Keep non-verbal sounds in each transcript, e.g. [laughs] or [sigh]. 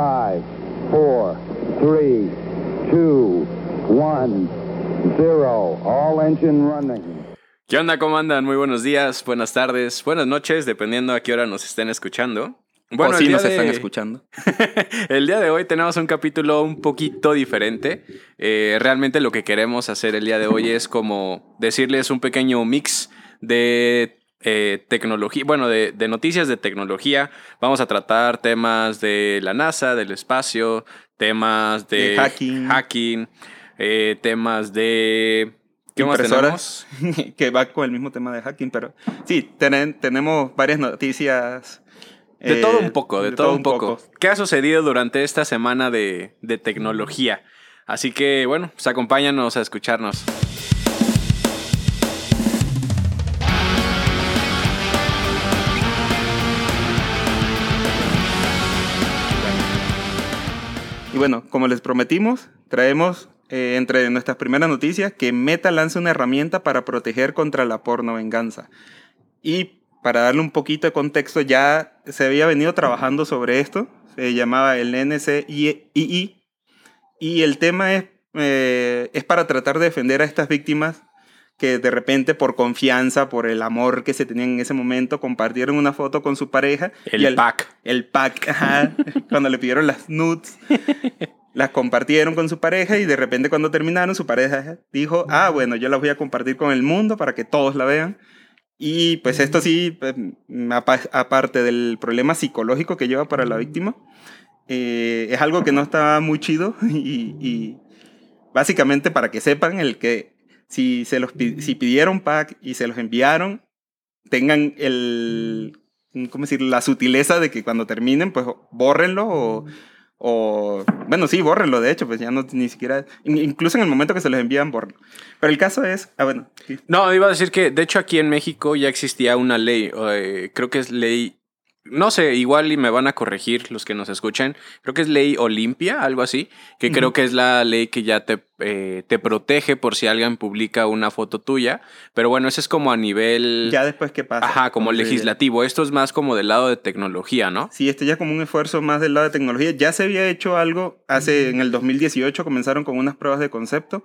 5, 4, 3, 2, 1, 0. All engine running. ¿Qué onda? ¿Cómo andan? Muy buenos días, buenas tardes, buenas noches, dependiendo a qué hora nos estén escuchando. Bueno, sí día nos de- están [laughs] escuchando. el día de hoy tenemos un capítulo un poquito diferente. Eh, realmente lo que queremos hacer el día de hoy es como decirles un pequeño mix de eh, tecnología, bueno, de, de noticias de tecnología. Vamos a tratar temas de la NASA, del espacio, temas de, De hacking. hacking, eh, temas de... ¿Qué más tenemos? [laughs] Que va con el mismo tema de hacking, pero sí, tenen- tenemos varias noticias. De eh, todo un poco, de, todo, un poco. ¿Qué ha sucedido durante esta semana de, de tecnología? Así que, bueno, pues acompáñanos a escucharnos. Bueno, como les prometimos, traemos eh, entre nuestras primeras noticias que Meta lanza una herramienta para proteger contra la porno venganza. Y para darle un poquito de contexto, ya se había venido trabajando sobre esto. Se llamaba el NCII. Y el tema es, eh, es para tratar de defender a estas víctimas que de repente por confianza, por el amor que se tenían en ese momento, compartieron una foto con su pareja. El y al- pack. el pack, ajá, [laughs] cuando le pidieron las nudes, las compartieron con su pareja y de repente cuando terminaron su pareja dijo, ah, bueno, yo las voy a compartir con el mundo para que todos la vean. Y pues esto sí, pues, apa- aparte del problema psicológico que lleva para la víctima, eh, es algo que no está muy chido [laughs] y, y básicamente para que sepan el que si, se los, si pidieron pack y se los enviaron, tengan el, ¿cómo decir? La sutileza de que cuando terminen, pues bórrenlo o, o bueno, sí, bórrenlo, de hecho, pues ya no ni siquiera, in- incluso en el momento que se los envían, bórrenlo. Pero el caso es, ah, bueno, sí. No, iba a decir que, de hecho, aquí en México ya existía una ley, eh, creo que es ley, no sé, igual y me van a corregir los que nos escuchan, creo que es ley Olimpia, algo así, que creo que es la ley que ya te, eh, te protege por si alguien publica una foto tuya, pero bueno, eso es como a nivel, ya después qué pasa. ajá, como legislativo, esto es más como del lado de tecnología, ¿no? Sí, este ya como un esfuerzo más del lado de tecnología. Ya se había hecho algo hace en el 2018, comenzaron con unas pruebas de concepto,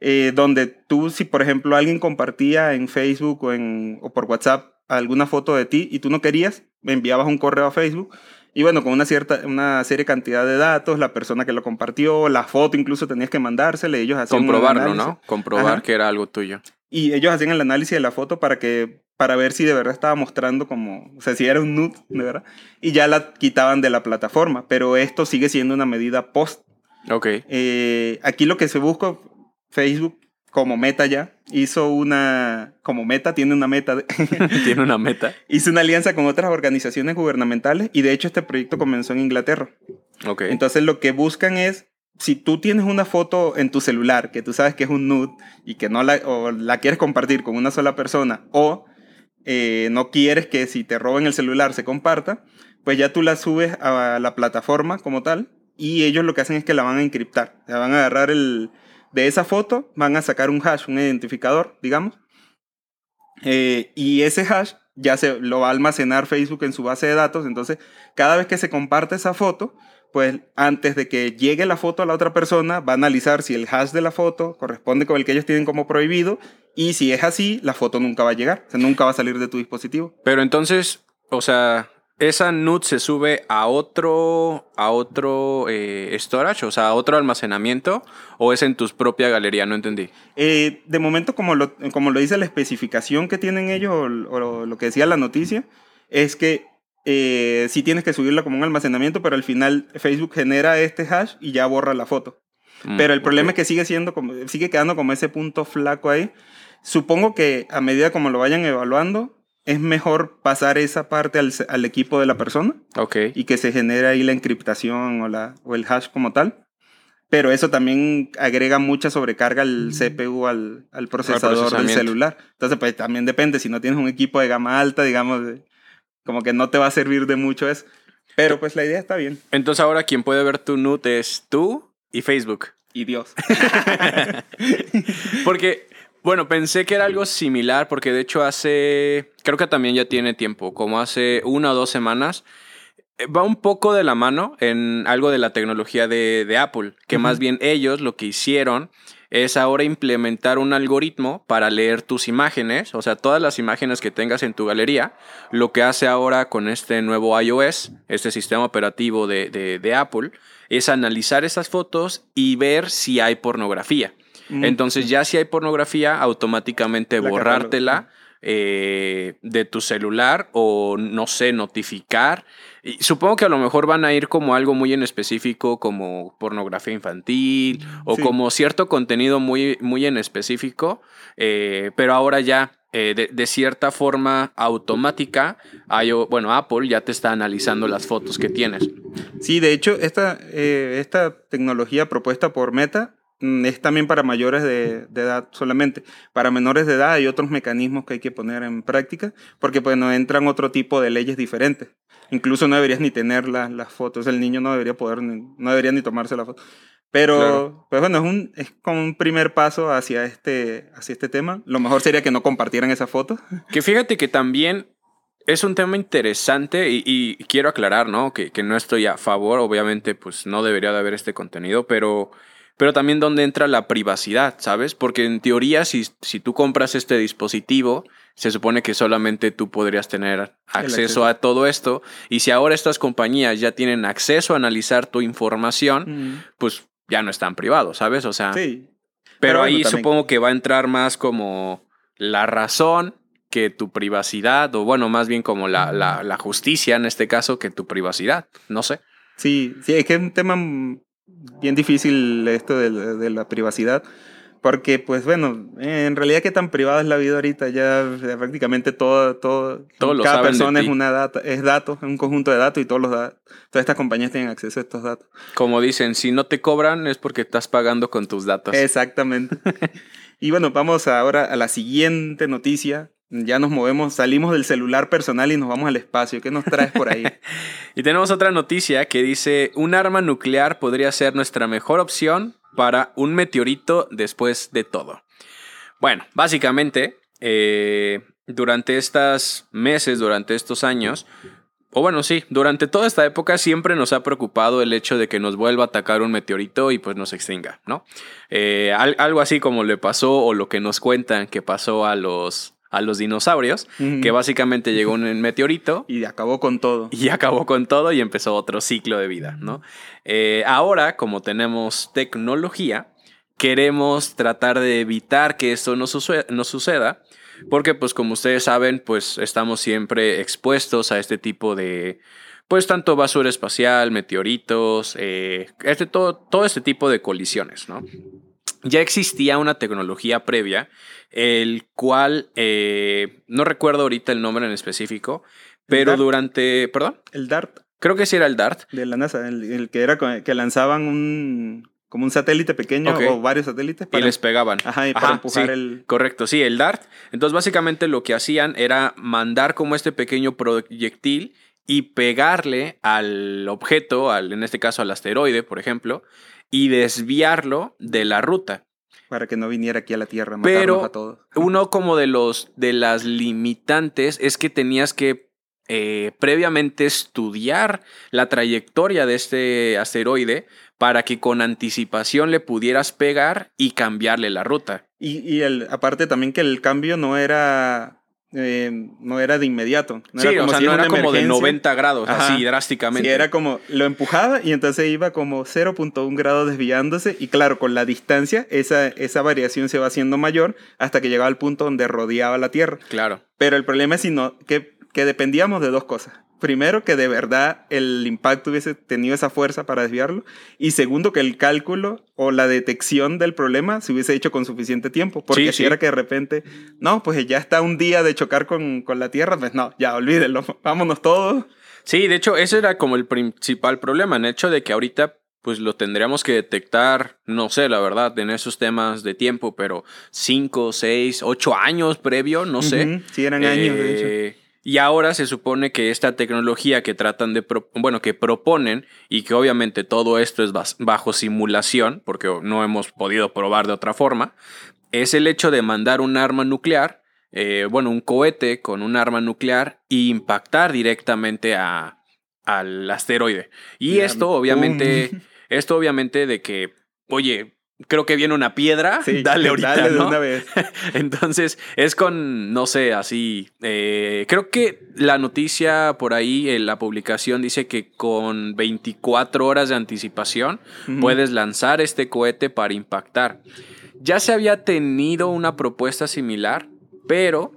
eh, donde tú, si por ejemplo alguien compartía en Facebook o, en, o por WhatsApp alguna foto de ti y tú no querías, enviabas un correo a Facebook. Y bueno, con una cierta, una serie cantidad de datos, la persona que lo compartió, la foto incluso tenías que mandársela, ellos hacían Comprobarlo. ¿no? Comprobar Ajá. que era algo tuyo. Y ellos hacían el análisis de la foto para que para ver si de verdad estaba mostrando como, o sea, si era un nude, de verdad. Y ya la quitaban de la plataforma, pero esto sigue siendo una medida post. Ok. Eh, aquí lo que se busca, Facebook como meta ya, hizo una, como meta, tiene una meta, de- [laughs] Tiene una meta. hizo una alianza con otras organizaciones gubernamentales y de hecho este proyecto comenzó en Inglaterra. Ok. Entonces lo que buscan es, si tú tienes una foto en tu celular que tú sabes que es un nude y que no la, o la quieres compartir con una sola persona o eh, no quieres que si te roben el celular se comparta, pues ya tú la subes a la plataforma como tal y ellos lo que hacen es que la van a encriptar. O sea, van a agarrar el... De esa foto van a sacar un hash, un identificador, digamos. Eh, y ese hash ya se lo va a almacenar Facebook en su base de datos. Entonces, cada vez que se comparte esa foto, pues antes de que llegue la foto a la otra persona, va a analizar si el hash de la foto corresponde con el que ellos tienen como prohibido. Y si es así, la foto nunca va a llegar. O sea, nunca va a salir de tu dispositivo. Pero entonces, o sea, esa nude se sube a otro, a otro eh, storage, o sea, a otro almacenamiento, o es en tu propia galería, no entendí. Eh, de momento, como lo, como lo dice la especificación que tienen ellos, o, o lo que decía la noticia, es que eh, sí tienes que subirla como un almacenamiento, pero al final Facebook genera este hash y ya borra la foto. Mm, Pero el problema es que sigue siendo como, sigue quedando como ese punto flaco ahí. Supongo que a medida como lo vayan evaluando, es mejor pasar esa parte al, al equipo de la persona Ok. y que se genere ahí la encriptación o, la, o el hash como tal. Pero eso también agrega mucha sobrecarga al CPU, al, al procesador del celular. Entonces, pues también depende. Si no tienes un equipo de gama alta, digamos, de- como que no te va a servir de mucho eso. Pero pues la idea está bien. Entonces ahora quien puede ver tu nude es tú y Facebook. Y Dios. [laughs] Porque, bueno, pensé que era algo similar, porque de hecho hace, creo que también ya tiene tiempo, como hace una o dos semanas, va un poco de la mano en algo de la tecnología de, de Apple, que más bien ellos lo que hicieron es ahora implementar un algoritmo para leer tus imágenes, o sea, todas las imágenes que tengas en tu galería. Lo que hace ahora con este nuevo iOS, este sistema operativo de, de, de Apple, es analizar esas fotos y ver si hay pornografía. Mm. Entonces ya si hay pornografía, automáticamente La borrártela eh, de tu celular o no sé, notificar. Y supongo que a lo mejor van a ir como algo muy en específico, como pornografía infantil o Sí. como cierto contenido muy, muy en específico, eh, pero ahora ya eh, de, de cierta forma automática, hay bueno, Apple ya te está analizando las fotos que tienes. Sí, de hecho, esta, esta tecnología propuesta por Meta es también para mayores de, de edad solamente. Para menores de edad hay otros mecanismos que hay que poner en práctica, porque bueno, entran otro tipo de leyes diferentes. Incluso no deberías ni tener la- las fotos, el niño no debería poder, no debería ni tomarse la foto. Pero, Claro. pues bueno, es, un, es como un primer paso hacia este, hacia este tema. Lo mejor sería que no compartieran esa foto. Que fíjate que también es un tema interesante y, y quiero aclarar, ¿no? Que, que no estoy a favor, obviamente, pues no debería de haber este contenido, pero, pero también donde entra la privacidad, ¿sabes? Porque en teoría, si, si tú compras este dispositivo, se supone que solamente tú podrías tener acceso, acceso. a todo esto. Y si ahora estas compañías ya tienen acceso a analizar tu información, pues ya no están privados, ¿sabes? O sea, Sí. pero, Pero ahí bueno, supongo que va a entrar más como la razón que tu privacidad, o bueno, más bien como la, la, la justicia en este caso que tu privacidad. No sé. Sí, sí, es que es un tema bien difícil esto de, la- de la privacidad, porque pues bueno, en realidad qué tan privada es la vida ahorita, ya prácticamente todo, todo, Todos cada persona es una data, es datos, es un conjunto de datos y todos los da- todas estas compañías tienen acceso a estos datos. Como dicen, si no te cobran es porque estás pagando con tus datos. Exactamente. [laughs] y bueno, vamos ahora a la siguiente noticia. Ya nos movemos, salimos del celular personal y nos vamos al espacio. ¿Qué nos traes por ahí? [laughs] Y tenemos otra noticia que dice, un arma nuclear podría ser nuestra mejor opción para un meteorito después de todo. Bueno, básicamente, eh, durante estos meses, durante estos años, o bueno, sí, durante toda esta época siempre nos ha preocupado el hecho de que nos vuelva a atacar un meteorito y pues nos extinga, ¿no? Eh, al- algo así como le pasó o lo que nos cuentan que pasó a los, a los dinosaurios, que básicamente llegó un [laughs] meteorito y acabó con todo. y acabó con todo y empezó otro ciclo de vida, ¿no? Eh, ahora, como tenemos tecnología, queremos tratar de evitar que esto no suceda, porque pues como ustedes saben, pues estamos siempre expuestos a este tipo de, pues tanto basura espacial, meteoritos, eh, este, todo, todo este tipo de colisiones, ¿no? Ya existía una tecnología previa, el cual, eh, no recuerdo ahorita el nombre en específico, pero durante, perdón, El DART creo que sí era el DART. de la NASA, el, el que era que lanzaban un como un satélite pequeño o varios satélites Y les pegaban. ajá, y para Ajá, empujar sí, el Correcto, sí, el DART. Entonces, básicamente lo que hacían era mandar como este pequeño proyectil y pegarle al objeto, al, en este caso al asteroide, por ejemplo, y desviarlo de la ruta. para que no viniera aquí a la Tierra a matarnos Pero a todos. [laughs] uno como de los de las limitantes es que tenías que eh, previamente estudiar la trayectoria de este asteroide para que con anticipación le pudieras pegar y cambiarle la ruta. Y, y el, aparte también que el cambio no era eh, no era de inmediato. No sí, era o sea, si no era como de emergencia. 90 grados, Ajá. así drásticamente. Sí, era como lo empujaba y entonces iba como 0.1 grado desviándose y claro, con la distancia esa, esa variación se va haciendo mayor hasta que llegaba al punto donde rodeaba la Tierra. Claro. Pero el problema es sino que, que dependíamos de dos cosas. Primero, que de verdad el impacto hubiese tenido esa fuerza para desviarlo. Y segundo, que el cálculo o la detección del problema se hubiese hecho con suficiente tiempo. Porque Sí, si sí. era que de repente, no, pues ya está un día de chocar con, con la Tierra, pues no, ya olvídenlo, [laughs] vámonos todos. Sí, de hecho, ese era como el principal problema, en el hecho de que ahorita pues lo tendríamos que detectar, no sé, la verdad, en esos temas de tiempo, pero 5, 6, 8 años previo, no sé. Ujú, Sí, eran años, de hecho. Y ahora se supone que esta tecnología que tratan de, pro- bueno, que proponen y que obviamente todo esto es bajo simulación, porque no hemos podido probar de otra forma, es el hecho de mandar un arma nuclear, eh, bueno, un cohete con un arma nuclear e impactar directamente a, al asteroide. Y esto obviamente, [laughs] esto obviamente de que, oye, creo que viene una piedra, Sí, [laughs] dale ahorita, dale de ¿no? una vez. [laughs] Entonces, es con, no sé, así. eh, creo que la noticia por ahí, en la publicación, dice que con 24 horas de anticipación puedes lanzar este cohete para impactar. Ya se había tenido una propuesta similar, pero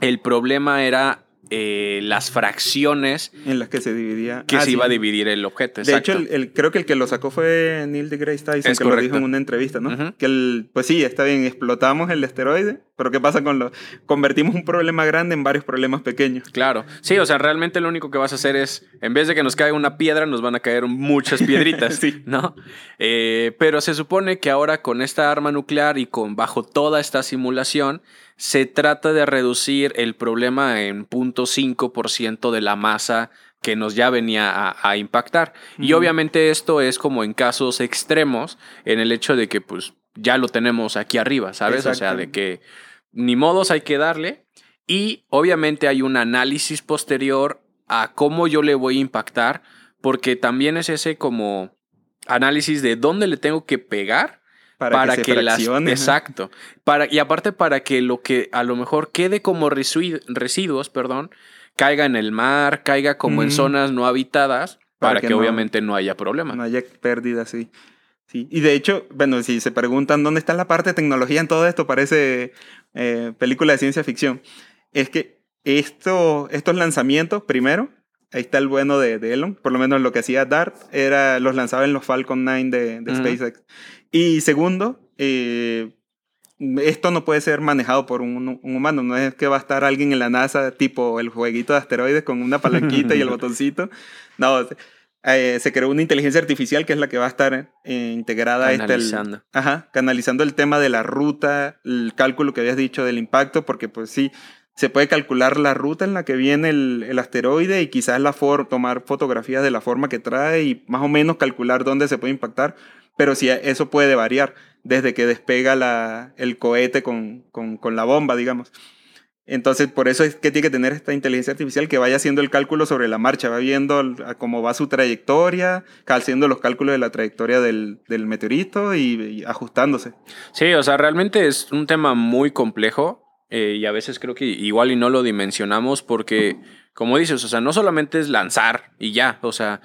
el problema era eh, las fracciones En las que se dividía. que Ah, se sí. iba a dividir el objeto. De hecho, el, el- creo que el que lo sacó fue Neil deGrasse Tyson, Es que lo dijo en una entrevista, ¿no? Que el, pues sí, está bien, explotamos el asteroide, pero ¿qué pasa con lo...? Convertimos un problema grande en varios problemas pequeños. Claro, sí, o sea, realmente lo único que vas a hacer es, en vez de que nos caiga una piedra, nos van a caer muchas piedritas, [laughs] Sí. ¿no? Eh, pero se supone que ahora con esta arma nuclear y con bajo toda esta simulación, se trata de reducir el problema en 0.5% de la masa que nos ya venía a, a impactar. Y obviamente esto es como en casos extremos, en el hecho de que pues ya lo tenemos aquí arriba, ¿sabes? O sea, de que ni modos hay que darle. Y obviamente hay un análisis posterior a cómo yo le voy a impactar, porque también es ese como análisis de dónde le tengo que pegar Para, para, que, que, se las exacto para y aparte para que lo que a lo mejor quede como residuos perdón caiga en el mar caiga como en zonas no habitadas para, Para que, que no- obviamente no haya problema No haya pérdida, sí. sí. Y de hecho, bueno, si se preguntan dónde está la parte de tecnología en todo esto, parece eh, película de ciencia ficción. Es que esto, estos lanzamientos, primero, ahí está el bueno de, de Elon, por lo menos lo que hacía Dart, era los lanzaba en los Falcon 9 de, de Ujú. SpaceX. Y segundo, eh, esto no puede ser manejado por un, un humano, no es que va a estar alguien en la NASA, tipo el jueguito de asteroides con una palanquita y el [laughs] botoncito. No, eh, se creó una inteligencia artificial que es la que va a estar eh, integrada a este, el- Canalizando. ajá, canalizando el tema de la ruta, el cálculo que habías dicho del impacto, porque pues sí, se puede calcular la ruta en la que viene el, el asteroide y quizás la for tomar fotografías de la forma que trae y más o menos calcular dónde se puede impactar, pero sí, eso puede variar desde que despega la, el cohete con, con, con la bomba, digamos. Entonces, por eso es que tiene que tener esta inteligencia artificial que vaya haciendo el cálculo sobre la marcha, va viendo cómo va su trayectoria, haciendo los cálculos de la trayectoria del, del meteorito y, y ajustándose. Sí, o sea, realmente es un tema muy complejo eh, y a veces creo que igual y no lo dimensionamos porque, como dices, o sea, no solamente es lanzar y ya, o sea,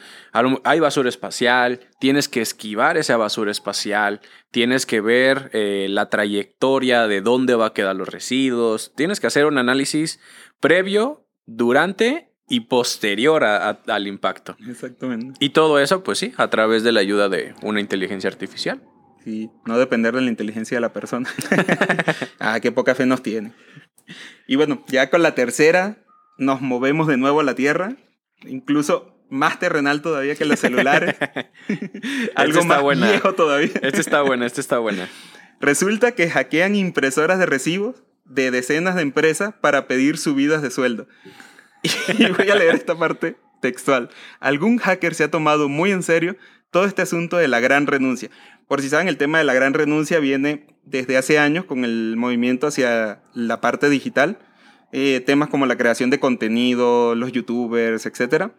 hay basura espacial, tienes que esquivar esa basura espacial, tienes que ver eh, la trayectoria de dónde va a quedar los residuos, tienes que hacer un análisis previo, durante y posterior a- a- al impacto. Exactamente. Y todo eso, pues sí, a través de la ayuda de una inteligencia artificial. Sí, no depender de la inteligencia de la persona. [laughs] ah, qué poca fe nos tiene. Y bueno, ya con la tercera nos movemos de nuevo a la Tierra, incluso más terrenal todavía que los celulares. [laughs] Algo está más buena. viejo todavía. Esta está buena, esta está buena. Resulta que hackean impresoras de recibos de decenas de empresas para pedir subidas de sueldo. [laughs] Y voy a leer esta parte textual. Algún hacker se ha tomado muy en serio todo este asunto de la gran renuncia. Por si saben, el tema de la gran renuncia viene desde hace años con el movimiento hacia la parte digital. Eh, temas como la creación de contenido, los youtubers, etc.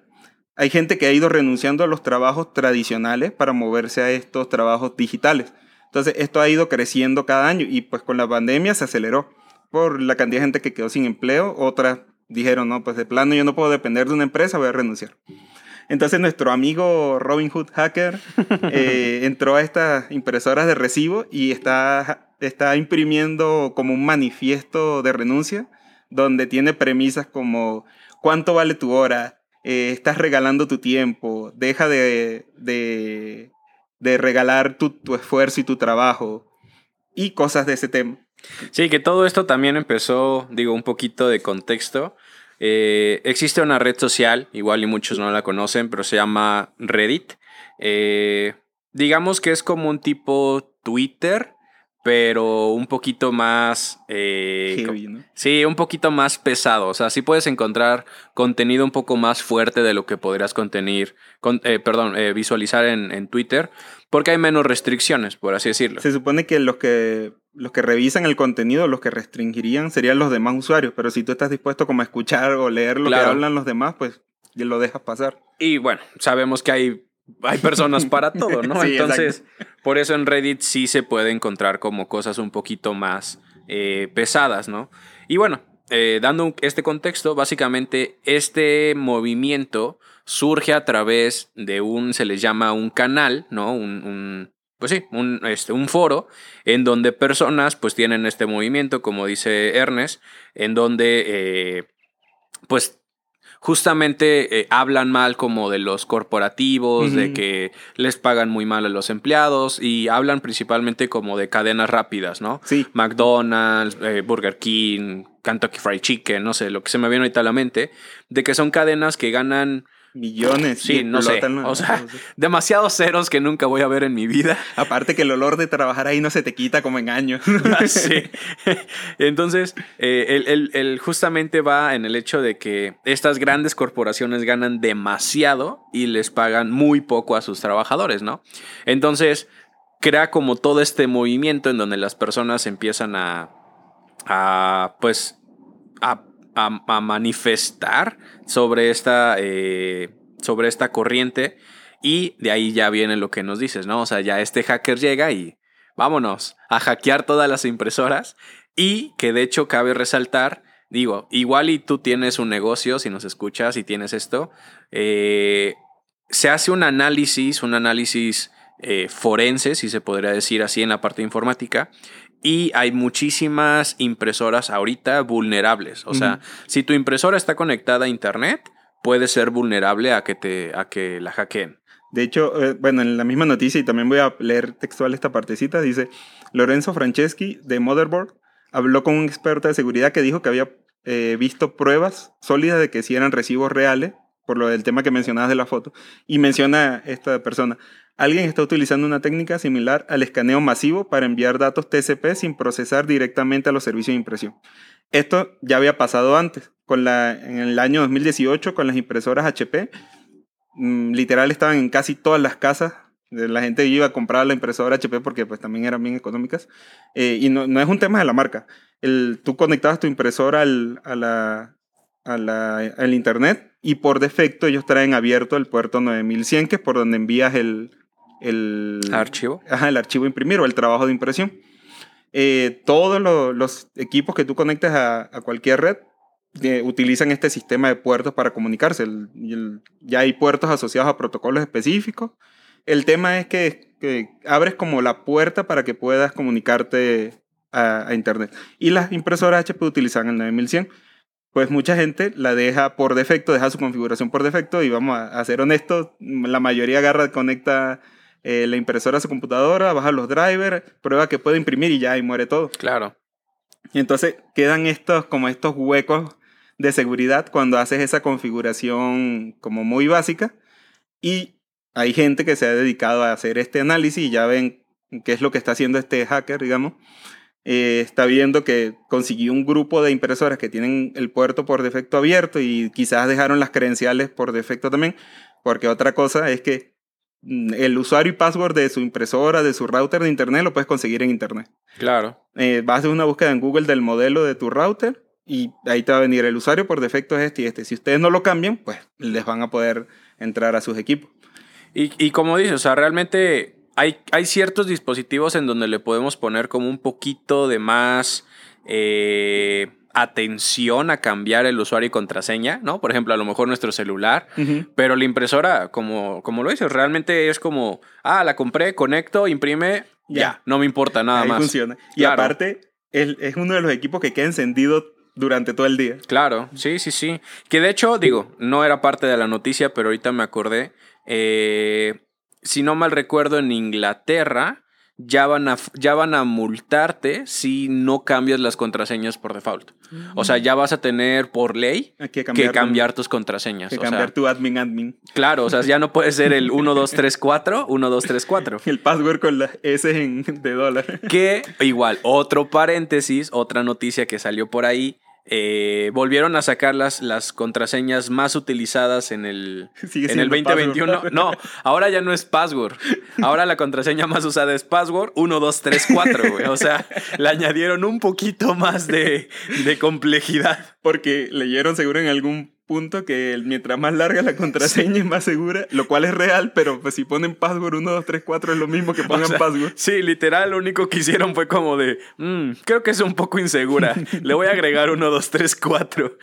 Hay gente que ha ido renunciando a los trabajos tradicionales para moverse a estos trabajos digitales. Entonces, esto ha ido creciendo cada año y pues con la pandemia se aceleró por la cantidad de gente que quedó sin empleo. Otras dijeron, no, pues de plano yo no puedo depender de una empresa, voy a renunciar. Entonces nuestro amigo Robin Hood Hacker [laughs] eh, entró a estas impresoras de recibo y está, está imprimiendo como un manifiesto de renuncia donde tiene premisas como cuánto vale tu hora, Eh, estás regalando tu tiempo, deja de, de, de regalar tu, tu esfuerzo y tu trabajo y cosas de ese tema. Sí, que todo esto también empezó, digo, un poquito de contexto. Eh, existe una red social, igual y muchos no la conocen, pero se llama Reddit. Eh, digamos que es como un tipo Twitter, pero un poquito más... eh, Heavy, ¿no? Sí, un poquito más pesado. O sea, sí puedes encontrar contenido un poco más fuerte de lo que podrías contenir, con- eh, perdón, eh, visualizar en, en Twitter, porque hay menos restricciones, por así decirlo. Se supone que los que los que revisan el contenido, los que restringirían serían los demás usuarios, pero si tú estás dispuesto como a escuchar o leer lo Claro. que hablan los demás, pues lo dejas pasar. Y bueno, sabemos que hay, hay personas para [laughs] todo, ¿no? Sí, Entonces, por eso en Reddit sí se puede encontrar como cosas un poquito más eh, pesadas, ¿no? Y bueno, eh, dando este contexto, básicamente este movimiento surge a través de un, se les llama un canal, ¿no? Un, un- pues sí, un, este, un foro en donde personas pues tienen este movimiento, como dice Ernest, en donde eh, pues justamente eh, hablan mal como de los corporativos, de que les pagan muy mal a los empleados y hablan principalmente como de cadenas rápidas, ¿no? Sí. McDonald's, eh, Burger King, Kentucky Fried Chicken, no sé, lo que se me viene ahorita a la mente, de que son cadenas que ganan, Millones. sí, no sé, o sea, [laughs] demasiados ceros que nunca voy a ver en mi vida. Aparte que el olor de trabajar ahí no se te quita como en años. [laughs] Sí. [laughs] Entonces, eh, el, el- el justamente va en el hecho de que estas grandes corporaciones ganan demasiado y les pagan muy poco a sus trabajadores, ¿no? Entonces, crea como todo este movimiento en donde las personas empiezan a, a pues, a, a- manifestar sobre esta, eh, sobre esta corriente y de ahí ya viene lo que nos dices, ¿no? O sea, ya este hacker llega y vámonos a hackear todas las impresoras y que de hecho cabe resaltar, digo, igual y tú tienes un negocio, si nos escuchas y tienes esto, eh, se hace un análisis, un análisis eh, forense, si se podría decir así en la parte informática, y hay muchísimas impresoras ahorita vulnerables. O sea, si tu impresora está conectada a internet, puede ser vulnerable a que, te, a que la hackeen. De hecho, eh, bueno, en la misma noticia, y también voy a leer textual esta partecita, dice, Lorenzo Franceschi de Motherboard habló con un experto de seguridad que dijo que había eh, visto pruebas sólidas de que sí eran recibos reales, por lo del tema que mencionabas de la foto, y menciona esta persona, alguien está utilizando una técnica similar al escaneo masivo para enviar datos TCP sin procesar directamente a los servicios de impresión. Esto ya había pasado antes, con la, en el año 2018 con las impresoras HP, mm, literal estaban en casi todas las casas. La gente iba a comprar la impresora HP porque pues también eran bien económicas. Eh, y no, no es un tema de la marca. El, tú conectabas tu impresora al, a la, a la- al internet y por defecto ellos traen abierto el puerto 9100 que es por donde envías el, el, Archivo. ajá, el archivo imprimir o el trabajo de impresión. Eh, todos lo- los equipos que tú conectes a, a cualquier red eh, utilizan este sistema de puertos para comunicarse. El- el- ya hay puertos asociados a protocolos específicos. El tema es que, que abres como la puerta para que puedas comunicarte a, a Internet. Y las impresoras HP utilizan el 9100. Pues mucha gente la deja por defecto, deja su configuración por defecto y vamos a, a ser honestos, la mayoría agarra, conecta eh, la impresora a su computadora, baja los drivers, prueba que puede imprimir y ya, y muere todo. Claro. Y entonces quedan estos, como estos huecos de seguridad cuando haces esa configuración como muy básica. Y hay gente que se ha dedicado a hacer este análisis y ya ven qué es lo que está haciendo este hacker, digamos. Eh, está viendo que consiguió un grupo de impresoras que tienen el puerto por defecto abierto y quizás dejaron las credenciales por defecto también, porque otra cosa es que mm, el usuario y password de su impresora, de su router de internet, lo puedes conseguir en internet. Claro. Eh, vas a hacer una búsqueda en Google del modelo de tu router y ahí te va a venir el usuario por defecto es este y este. Si ustedes no lo cambian, pues les van a poder entrar a sus equipos. Y, y como dices, o sea, realmente hay, hay ciertos dispositivos en donde le podemos poner como un poquito de más eh, atención a cambiar el usuario y contraseña, ¿no? Por ejemplo, a lo mejor nuestro celular. Pero la impresora, como, como lo dices, realmente es como, ah, la compré, conecto, imprime, ya, Ya. no me importa nada ahí más. funciona. Y Claro. aparte, es, es uno de los equipos que queda encendido durante todo el día. Claro, sí, sí, sí. Que de hecho, digo, no era parte de la noticia, pero ahorita me acordé. eh, si no mal recuerdo, en Inglaterra ya van, a, ya van a multarte si no cambias las contraseñas por default. O sea, ya vas a tener por ley que que cambiar, tus contraseñas. que o sea, cambiar tu admin admin. Claro, o sea, ya no puede ser el 1234, 1234. [laughs] El password con las S en, de dólar. Que igual, otro paréntesis, otra noticia que salió por ahí. Eh, volvieron a sacar las, las contraseñas más utilizadas en el, [laughs] en el siendo 2021. password. No, ahora ya no es password. [laughs] Ahora la contraseña más usada es password 1234, güey. O sea, le añadieron un poquito más de, de complejidad. Porque leyeron seguro en algún punto que mientras más larga la contraseña es más segura, lo cual es real, pero pues si ponen password 1, 2, 3, 4 es lo mismo que [laughs] pongan O sea, password. Sí, literal, lo único que hicieron fue como de, "Mm, creo que es un poco insegura. [laughs] Le voy a agregar 1, 2, 3, 4.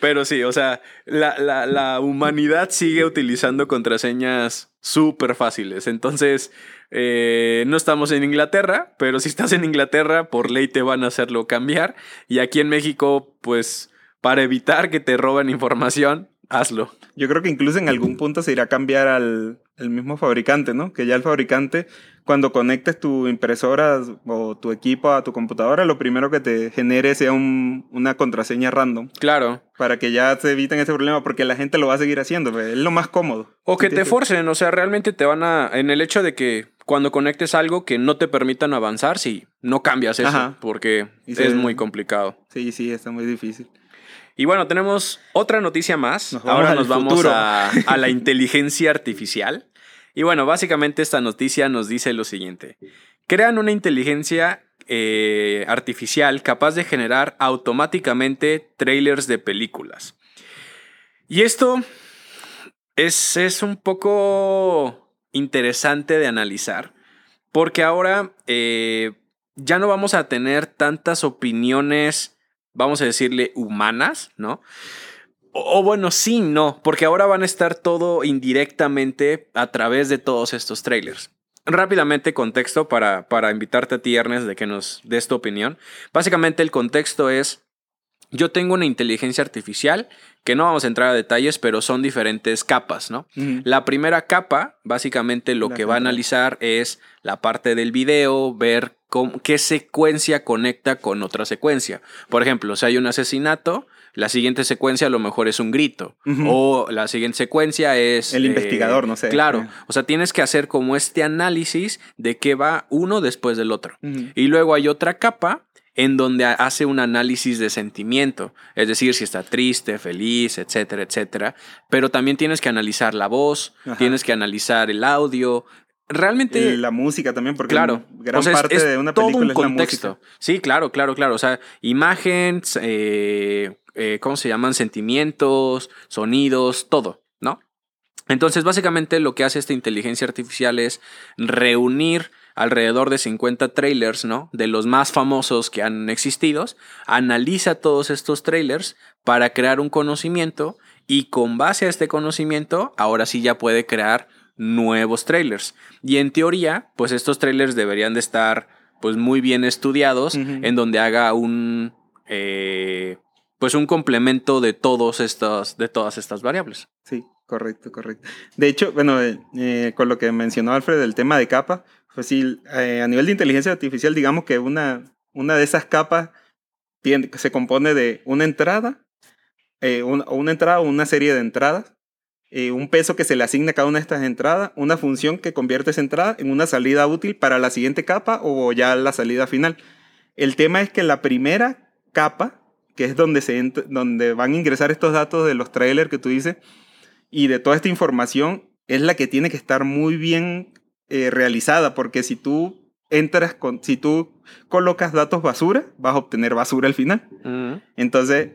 Pero sí, o sea, la, la- la humanidad sigue utilizando contraseñas súper fáciles. Entonces, eh, no estamos en Inglaterra, pero si estás en Inglaterra, por ley te van a hacerlo cambiar. Y aquí en México, pues, para evitar que te roben información, hazlo. Yo creo que incluso en algún punto se irá a cambiar al el mismo fabricante, ¿no? Que ya el fabricante, cuando conectes tu impresora o tu equipo a tu computadora, lo primero que te genere sea un- una contraseña random. Claro. Para que ya se eviten ese problema, porque la gente lo va a seguir haciendo, es lo más cómodo. O que te forcen, o sea, realmente te van a. En el hecho de que cuando conectes algo que no te permitan avanzar, sí, no cambias eso, Ajá. porque Y es muy complicado. Sí, sí, está muy difícil. Y bueno, tenemos otra noticia más. Nos Ahora nos vamos futuro. a, a la [laughs] inteligencia artificial. Y bueno, básicamente esta noticia nos dice lo siguiente. Crean una inteligencia eh, artificial capaz de generar automáticamente trailers de películas. Y esto es, es un poco interesante de analizar, porque ahora eh, ya no vamos a tener tantas opiniones, vamos a decirle, humanas, ¿no? O, o bueno, sí, no, porque ahora van a estar todo indirectamente a través de todos estos trailers. Rápidamente, contexto para, para invitarte a ti, Ernest, de que nos des tu opinión. Básicamente, el contexto es: yo tengo una inteligencia artificial que no vamos a entrar a detalles, pero son diferentes capas, ¿no? La primera capa, básicamente lo La que va a analizar es la parte del video, ver qué secuencia conecta con otra secuencia. Por ejemplo, si hay un asesinato, la siguiente secuencia a lo mejor es un grito. O la siguiente secuencia es... El investigador, no sé. Claro. Eh. O sea, tienes que hacer como este análisis de qué va uno después del otro. Y luego hay otra capa en donde hace un análisis de sentimiento, es decir, si está triste, feliz, etcétera, etcétera. Pero también tienes que analizar la voz, Ajá. tienes que analizar el audio. Realmente, la música también, porque claro, gran o sea, es- parte es de una todo película un es la contexto. música. Sí, claro, claro, claro. O sea, imágenes, eh, eh, ¿cómo se llaman? Sentimientos, sonidos, todo, ¿no? Entonces, básicamente lo que hace esta inteligencia artificial es reunir alrededor de 50 trailers, ¿no? De los más famosos que han existido, analiza todos estos trailers para crear un conocimiento y con base a este conocimiento, ahora sí ya puede crear nuevos trailers. Y en teoría, pues estos trailers deberían de estar pues muy bien estudiados, en donde haga un eh, pues un complemento de todos estos, de todas estas variables. Sí, correcto, correcto. De hecho, bueno, eh, eh, con lo que mencionó Alfred del tema de capa, pues sí, eh, a nivel de inteligencia artificial, digamos que una, una de esas capas tiene- se compone de una entrada, eh, un- una entrada o una serie de entradas, eh, un peso que se le asigna a cada una de estas entradas, una función que convierte esa entrada en una salida útil para la siguiente capa o ya la salida final. El tema es que la primera capa, que es donde, se donde van a ingresar estos datos de los trailers que tú dices, y de toda esta información, es la que tiene que estar muy bien eh, realizada, porque si tú entras con, si tú colocas datos basura, vas a obtener basura al final. Entonces,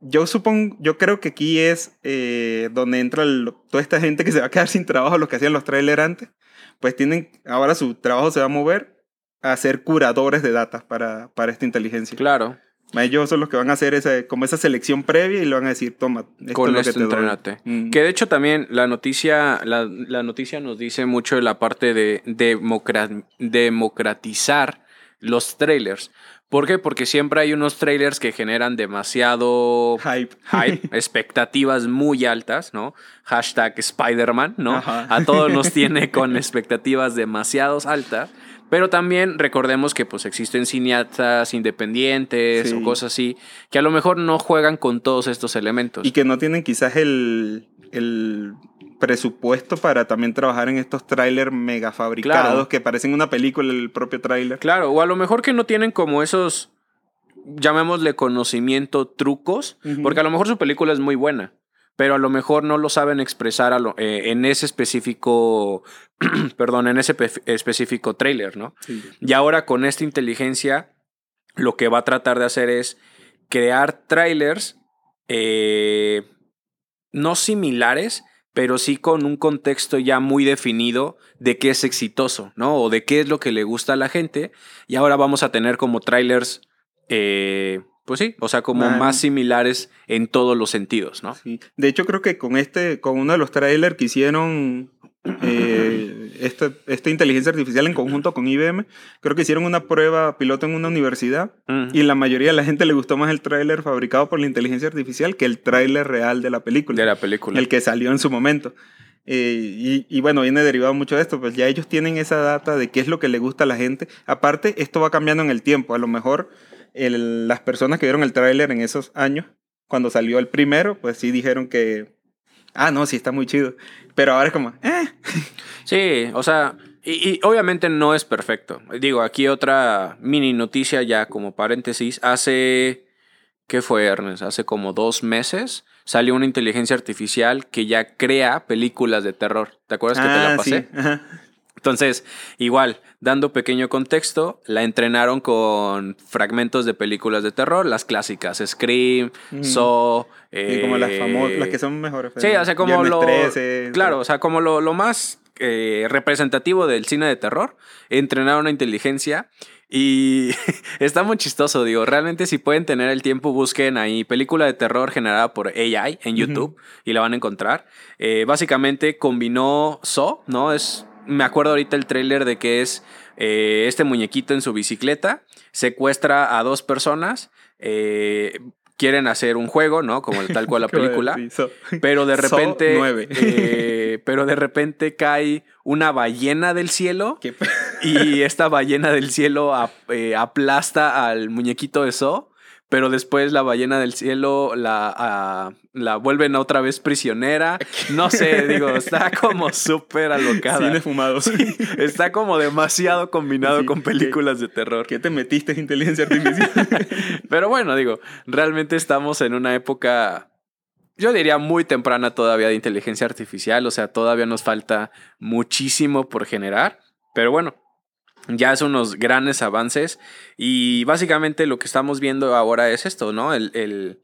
yo supongo, yo creo que aquí es eh, donde entra el- toda esta gente que se va a quedar [laughs] sin trabajo, los que hacían los trailers antes, pues tienen, ahora su trabajo se va a mover a ser curadores de datos para, para esta inteligencia. Claro. Ellos son los que van a hacer esa, como esa selección previa y le van a decir, toma, esto Con es lo esto que te doy". entrénate. Mm. Que de hecho también la noticia, la, la noticia nos dice mucho de la parte de democra- democratizar los trailers. ¿Por qué? Porque siempre hay unos trailers que generan demasiado Hype. hype, [laughs] expectativas muy altas, ¿no? Hashtag Spider-Man, ¿no? Ajá. A todos nos tiene [laughs] con expectativas demasiado altas. Pero también recordemos que pues existen cineastas independientes Sí. o cosas así que a lo mejor no juegan con todos estos elementos. Y que no tienen quizás el, el presupuesto para también trabajar en estos trailers mega fabricados Claro. que parecen una película el propio trailer. Claro, o a lo mejor que no tienen como esos, llamémosle conocimiento, trucos, porque a lo mejor su película es muy buena, pero a lo mejor no lo saben expresar a lo- eh, en ese específico, [clears throat] perdón, en ese pe- específico trailer, ¿no? Y ahora con esta inteligencia, lo que va a tratar de hacer es crear trailers eh, no similares, pero sí con un contexto ya muy definido de qué es exitoso, ¿no? O de qué es lo que le gusta a la gente. Y ahora vamos a tener como trailers, eh, pues sí, o sea, como más similares en todos los sentidos, ¿no? Sí. De hecho, creo que con este, con uno de los trailers que hicieron eh, esta, esta inteligencia artificial en conjunto con IBM, creo que hicieron una prueba piloto en una universidad y la mayoría de la gente le gustó más el tráiler fabricado por la inteligencia artificial que el tráiler real de la película. De la película. el que salió en su momento. Eh, y, y bueno, viene derivado mucho de esto, pues ya ellos tienen esa data de qué es lo que le gusta a la gente. Aparte, esto va cambiando en el tiempo. A lo mejor el- las personas que vieron el tráiler en esos años, cuando salió el primero, pues sí dijeron que, ah, no, sí está muy chido. Pero ahora es como, eh, Sí, o sea, y, y obviamente no es perfecto. Digo, aquí otra mini noticia ya como paréntesis. Hace, ¿qué fue Ernest? Hace como dos meses salió una inteligencia artificial que ya crea películas de terror. ¿Te acuerdas que te la ah, pasé? sí, ajá. Entonces, igual, dando pequeño contexto, la entrenaron con fragmentos de películas de terror, las clásicas, Scream, Mm. Saw, Y como las eh, famosas, las que son mejores. Sí, o sea, como lo. 13, claro, o sea, como lo, lo más eh, representativo del cine de terror. Entrenar una inteligencia. Y [laughs] está muy chistoso, digo. Realmente, si pueden tener el tiempo, busquen ahí película de terror generada por AI en YouTube y la van a encontrar. Eh, básicamente combinó Saw, ¿no? Es. Me acuerdo ahorita el tráiler de que es eh, este muñequito en su bicicleta, secuestra a dos personas, eh, quieren hacer un juego, ¿no? Como el tal cual la [laughs] película. sí, so- Pero de [laughs] repente. 9. eh, pero de repente cae una ballena del cielo. [laughs] Y esta ballena del cielo ap- eh, aplasta al muñequito de So. Pero después la ballena del cielo la, ah, la vuelven otra vez prisionera. No sé, digo, [laughs] está como súper alocada. Cine fumado. Está como demasiado combinado Sí, con películas de terror. ¿Qué te metiste en inteligencia artificial? [laughs] Pero bueno, digo, realmente estamos en una época, yo diría muy temprana todavía de inteligencia artificial, o sea, todavía nos falta muchísimo por generar, pero bueno, ya son unos grandes avances y básicamente lo que estamos viendo ahora es esto, ¿no? El, el,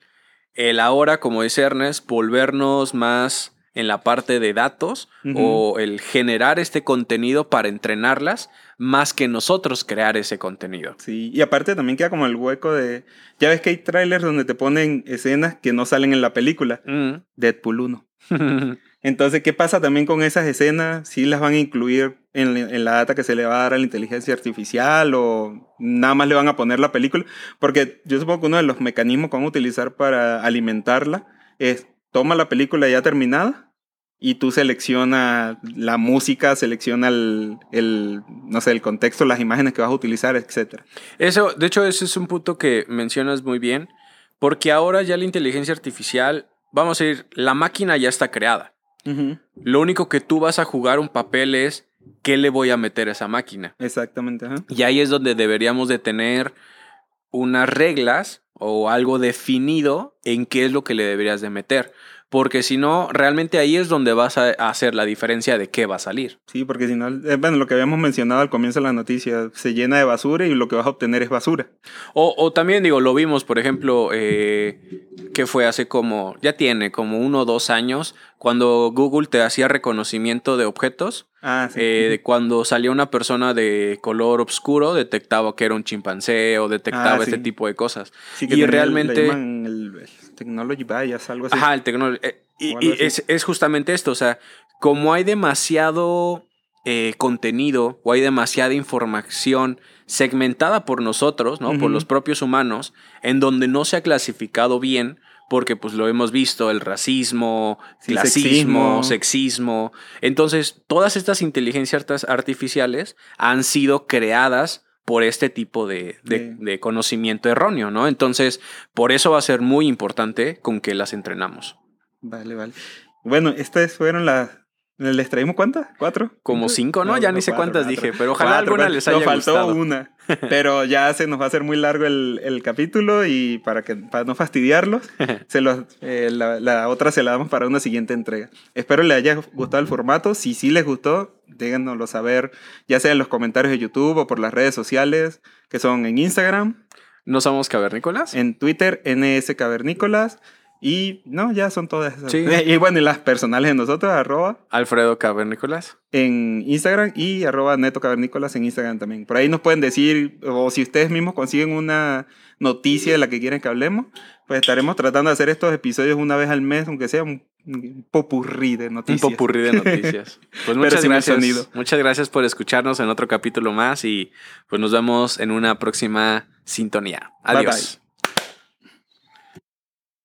el ahora, como dice Ernest, volvernos más en la parte de datos o el generar este contenido para entrenarlas más que nosotros crear ese contenido. Sí, y aparte también queda como el hueco de... Ya ves que hay trailers donde te ponen escenas que no salen en la película. Mm. Deadpool 1. [laughs] Entonces, ¿qué pasa también con esas escenas? ¿Sí las van a incluir en, la data que se le va a dar a la inteligencia artificial o nada más le van a poner la película? Porque yo supongo que uno de los mecanismos que van a utilizar para alimentarla es toma la película ya terminada y tú selecciona la música, selecciona el, no sé, el contexto, las imágenes que vas a utilizar, etc. Eso, de hecho, ese es un punto que mencionas muy bien, porque ahora ya la inteligencia artificial, vamos a decir, la máquina ya está creada. Lo único que tú vas a jugar un papel es qué le voy a meter a esa máquina. Exactamente. ajá. Y ahí es donde deberíamos de tener unas reglas o algo definido en qué es lo que le deberías de meter. Porque si no, realmente ahí es donde vas a hacer la diferencia de qué va a salir. Sí, porque si no, eh, bueno, lo que habíamos mencionado al comienzo de la noticia, se llena de basura y lo que vas a obtener es basura. O, o también digo, lo vimos, por ejemplo, eh, que fue hace como, ya tiene como uno o dos años, cuando Google te hacía reconocimiento de objetos, Ah, sí. eh, cuando salía una persona de color oscuro, detectaba que era un chimpancé o detectaba Ah, este tipo de cosas. Sí, que y el- realmente... llaman el, el Technology Bias, algo así. Ajá, el tecnológico. y O y es, es justamente esto, o sea, como hay demasiado eh, contenido o hay demasiada información segmentada por nosotros, ¿no? Por los propios humanos, en donde no se ha clasificado bien, porque pues lo hemos visto, el racismo, Sí, clasismo, sexismo. sexismo. Entonces, todas estas inteligencias artificiales han sido creadas por este tipo de, de- conocimiento erróneo, ¿no? Entonces, por eso va a ser muy importante con que las entrenamos. Vale, vale. Bueno, estas fueron las... ¿Les traímos cuántas? ¿Cuatro? Como cinco, ¿no? Ya ni sé cuántas dije, pero ojalá alguna les haya Nos faltó gustado. una, [laughs] pero ya se nos va a hacer muy largo el, el capítulo y para, que, para no fastidiarlos, [laughs] se los, eh, la, la otra se la damos para una siguiente entrega. Espero les haya gustado el formato. Si sí les gustó, déjanoslo saber, ya sea en los comentarios de YouTube o por las redes sociales, que son en Instagram, ¿No somos cavernícolas? en Twitter, NS Cavernícolas. Y no, ya son todas esas. Sí. [laughs] Y bueno, y las personales de nosotros, arroba Alfredo Cavernícolas. en Instagram y arroba neto cavernícolas en Instagram también. Por ahí nos pueden decir, o si ustedes mismos consiguen una noticia de la que quieren que hablemos, pues estaremos tratando de hacer estos episodios una vez al mes, aunque sea un, un popurrí de Un noticias. popurrí de [laughs] noticias. Pues muchas gracias. sonido. Muchas gracias por escucharnos en otro capítulo más y pues nos vemos en una próxima sintonía. Bye, Adiós. bye.